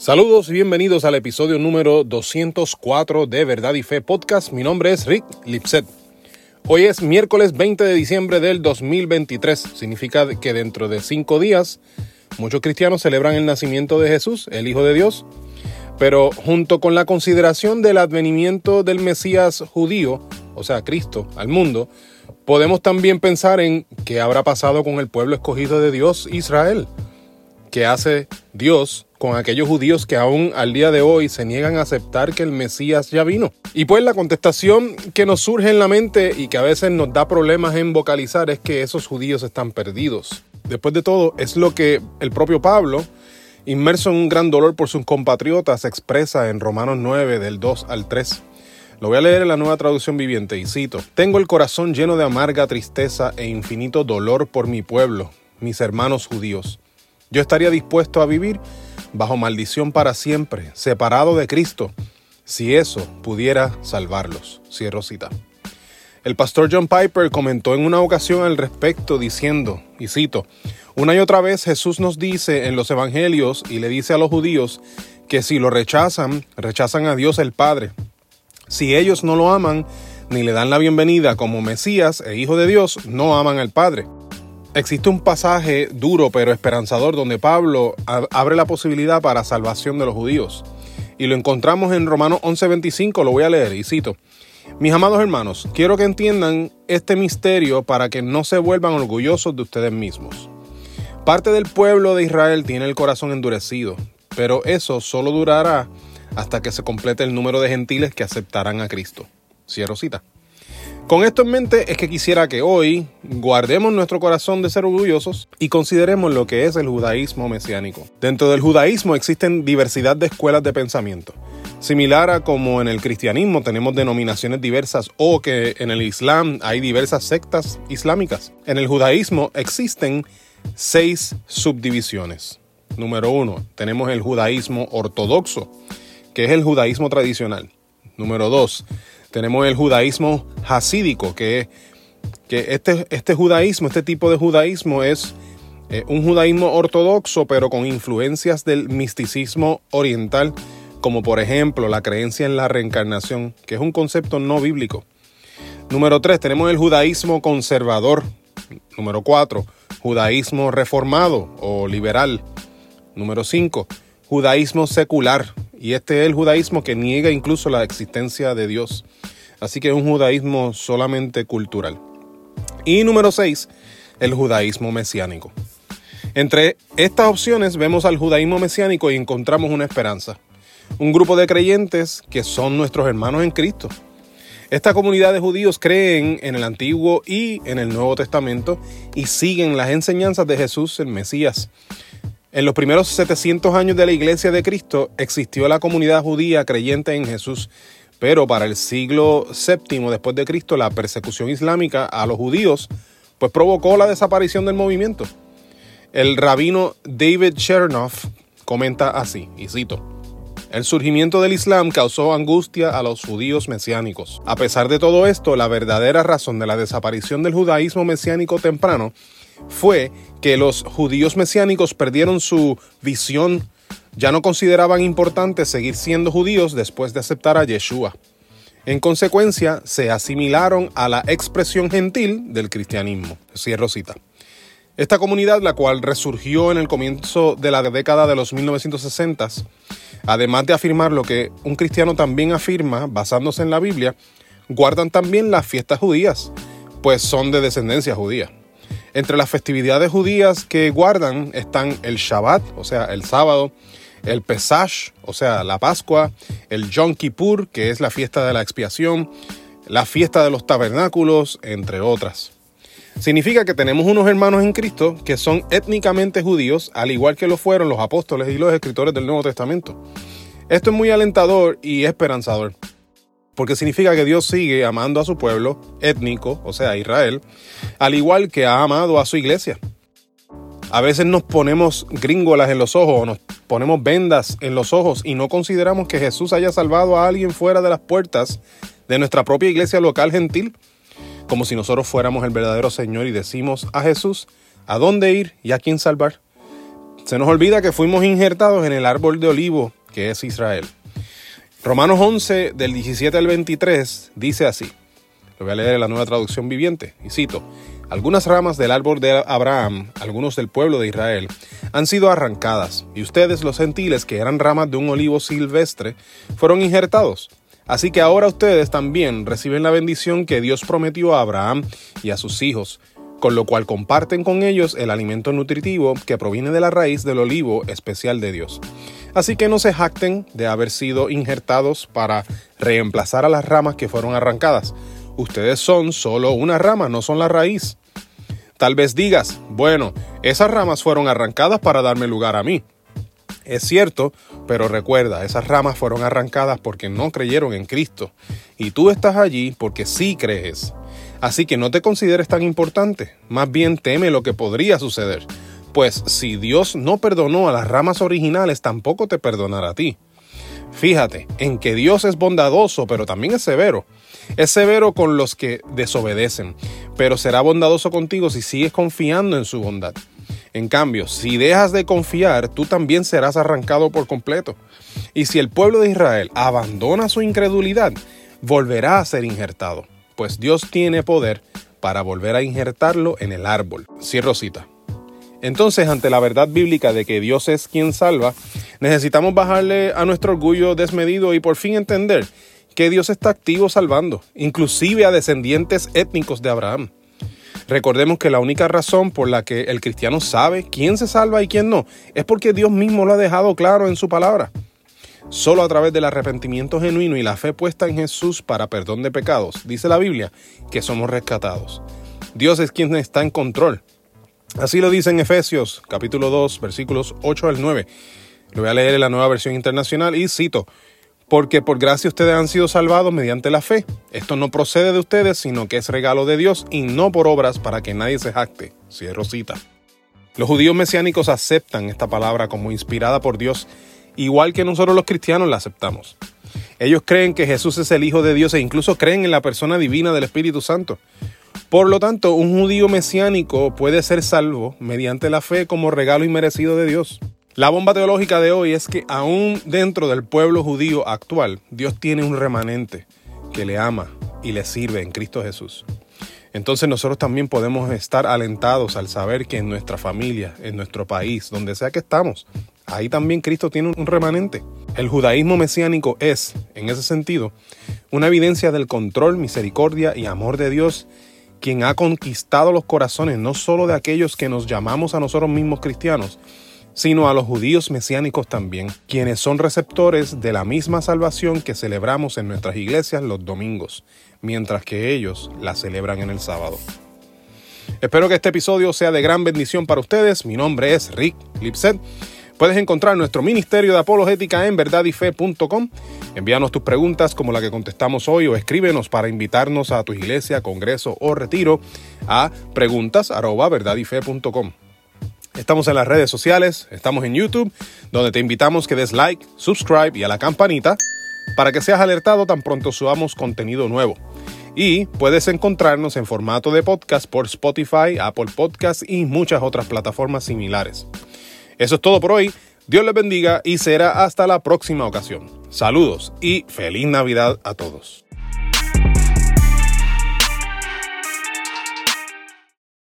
Saludos y bienvenidos al episodio número 204 de Verdad y Fe Podcast. Mi nombre es Rick Lipset. Hoy es miércoles 20 de diciembre del 2023. Significa que dentro de cinco días muchos cristianos celebran el nacimiento de Jesús, el Hijo de Dios. Pero junto con la consideración del advenimiento del Mesías judío, o sea, Cristo, al mundo, podemos también pensar en qué habrá pasado con el pueblo escogido de Dios, Israel. ¿Qué hace Dios con aquellos judíos que aún al día de hoy se niegan a aceptar que el Mesías ya vino? Y pues la contestación que nos surge en la mente y que a veces nos da problemas en vocalizar es que esos judíos están perdidos. Después de todo, es lo que el propio Pablo, inmerso en un gran dolor por sus compatriotas, expresa en Romanos 9 del 2 al 3. Lo voy a leer en la nueva traducción viviente y cito, Tengo el corazón lleno de amarga tristeza e infinito dolor por mi pueblo, mis hermanos judíos. Yo estaría dispuesto a vivir bajo maldición para siempre, separado de Cristo, si eso pudiera salvarlos. Cierro cita. El pastor John Piper comentó en una ocasión al respecto diciendo, y cito, una y otra vez Jesús nos dice en los evangelios y le dice a los judíos que si lo rechazan, rechazan a Dios el Padre. Si ellos no lo aman, ni le dan la bienvenida como Mesías e Hijo de Dios, no aman al Padre. Existe un pasaje duro pero esperanzador donde Pablo abre la posibilidad para salvación de los judíos. Y lo encontramos en Romanos 11:25, lo voy a leer y cito. Mis amados hermanos, quiero que entiendan este misterio para que no se vuelvan orgullosos de ustedes mismos. Parte del pueblo de Israel tiene el corazón endurecido, pero eso solo durará hasta que se complete el número de gentiles que aceptarán a Cristo. Cierro cita. Con esto en mente es que quisiera que hoy guardemos nuestro corazón de ser orgullosos y consideremos lo que es el judaísmo mesiánico. Dentro del judaísmo existen diversidad de escuelas de pensamiento. Similar a como en el cristianismo tenemos denominaciones diversas o que en el islam hay diversas sectas islámicas. En el judaísmo existen seis subdivisiones. Número uno, tenemos el judaísmo ortodoxo, que es el judaísmo tradicional. Número dos, tenemos el judaísmo hasídico, que, que este, este judaísmo, este tipo de judaísmo es eh, un judaísmo ortodoxo, pero con influencias del misticismo oriental, como por ejemplo la creencia en la reencarnación, que es un concepto no bíblico. Número 3, tenemos el judaísmo conservador. Número 4, judaísmo reformado o liberal. Número 5, judaísmo secular. Y este es el judaísmo que niega incluso la existencia de Dios. Así que es un judaísmo solamente cultural. Y número 6, el judaísmo mesiánico. Entre estas opciones vemos al judaísmo mesiánico y encontramos una esperanza. Un grupo de creyentes que son nuestros hermanos en Cristo. Esta comunidad de judíos creen en el Antiguo y en el Nuevo Testamento y siguen las enseñanzas de Jesús, el Mesías. En los primeros 700 años de la Iglesia de Cristo existió la comunidad judía creyente en Jesús, pero para el siglo VII después de Cristo la persecución islámica a los judíos pues provocó la desaparición del movimiento. El rabino David Chernoff comenta así, y cito, el surgimiento del Islam causó angustia a los judíos mesiánicos. A pesar de todo esto, la verdadera razón de la desaparición del judaísmo mesiánico temprano fue que los judíos mesiánicos perdieron su visión, ya no consideraban importante seguir siendo judíos después de aceptar a Yeshua. En consecuencia, se asimilaron a la expresión gentil del cristianismo. Cierro cita. Esta comunidad, la cual resurgió en el comienzo de la década de los 1960, además de afirmar lo que un cristiano también afirma basándose en la Biblia, guardan también las fiestas judías, pues son de descendencia judía. Entre las festividades judías que guardan están el Shabbat, o sea, el sábado, el Pesach, o sea, la Pascua, el Yom Kippur, que es la fiesta de la expiación, la fiesta de los tabernáculos, entre otras. Significa que tenemos unos hermanos en Cristo que son étnicamente judíos, al igual que lo fueron los apóstoles y los escritores del Nuevo Testamento. Esto es muy alentador y esperanzador porque significa que Dios sigue amando a su pueblo étnico, o sea, Israel, al igual que ha amado a su iglesia. A veces nos ponemos gringolas en los ojos o nos ponemos vendas en los ojos y no consideramos que Jesús haya salvado a alguien fuera de las puertas de nuestra propia iglesia local gentil, como si nosotros fuéramos el verdadero Señor y decimos a Jesús a dónde ir y a quién salvar. Se nos olvida que fuimos injertados en el árbol de olivo que es Israel. Romanos 11 del 17 al 23 dice así. Lo voy a leer en la nueva traducción viviente y cito. Algunas ramas del árbol de Abraham, algunos del pueblo de Israel, han sido arrancadas, y ustedes, los gentiles, que eran ramas de un olivo silvestre, fueron injertados. Así que ahora ustedes también reciben la bendición que Dios prometió a Abraham y a sus hijos, con lo cual comparten con ellos el alimento nutritivo que proviene de la raíz del olivo especial de Dios. Así que no se jacten de haber sido injertados para reemplazar a las ramas que fueron arrancadas. Ustedes son solo una rama, no son la raíz. Tal vez digas, bueno, esas ramas fueron arrancadas para darme lugar a mí. Es cierto, pero recuerda, esas ramas fueron arrancadas porque no creyeron en Cristo. Y tú estás allí porque sí crees. Así que no te consideres tan importante, más bien teme lo que podría suceder. Pues si Dios no perdonó a las ramas originales, tampoco te perdonará a ti. Fíjate en que Dios es bondadoso, pero también es severo. Es severo con los que desobedecen, pero será bondadoso contigo si sigues confiando en su bondad. En cambio, si dejas de confiar, tú también serás arrancado por completo. Y si el pueblo de Israel abandona su incredulidad, volverá a ser injertado, pues Dios tiene poder para volver a injertarlo en el árbol. Cierro cita. Entonces, ante la verdad bíblica de que Dios es quien salva, necesitamos bajarle a nuestro orgullo desmedido y por fin entender que Dios está activo salvando, inclusive a descendientes étnicos de Abraham. Recordemos que la única razón por la que el cristiano sabe quién se salva y quién no es porque Dios mismo lo ha dejado claro en su palabra. Solo a través del arrepentimiento genuino y la fe puesta en Jesús para perdón de pecados, dice la Biblia, que somos rescatados. Dios es quien está en control Así lo dice en Efesios capítulo 2 versículos 8 al 9. Lo voy a leer en la nueva versión internacional y cito, porque por gracia ustedes han sido salvados mediante la fe. Esto no procede de ustedes, sino que es regalo de Dios y no por obras para que nadie se jacte. Cierro cita. Los judíos mesiánicos aceptan esta palabra como inspirada por Dios, igual que nosotros los cristianos la aceptamos. Ellos creen que Jesús es el Hijo de Dios e incluso creen en la persona divina del Espíritu Santo. Por lo tanto, un judío mesiánico puede ser salvo mediante la fe como regalo inmerecido de Dios. La bomba teológica de hoy es que aún dentro del pueblo judío actual, Dios tiene un remanente que le ama y le sirve en Cristo Jesús. Entonces nosotros también podemos estar alentados al saber que en nuestra familia, en nuestro país, donde sea que estamos, ahí también Cristo tiene un remanente. El judaísmo mesiánico es, en ese sentido, una evidencia del control, misericordia y amor de Dios quien ha conquistado los corazones no solo de aquellos que nos llamamos a nosotros mismos cristianos, sino a los judíos mesiánicos también, quienes son receptores de la misma salvación que celebramos en nuestras iglesias los domingos, mientras que ellos la celebran en el sábado. Espero que este episodio sea de gran bendición para ustedes. Mi nombre es Rick Lipset Puedes encontrar nuestro Ministerio de Apologética en verdadyfe.com. Envíanos tus preguntas como la que contestamos hoy o escríbenos para invitarnos a tu iglesia, congreso o retiro a preguntas@verdadyfe.com. Estamos en las redes sociales, estamos en YouTube, donde te invitamos que des like, subscribe y a la campanita para que seas alertado tan pronto subamos contenido nuevo. Y puedes encontrarnos en formato de podcast por Spotify, Apple Podcasts y muchas otras plataformas similares. Eso es todo por hoy. Dios les bendiga y será hasta la próxima ocasión. Saludos y feliz Navidad a todos.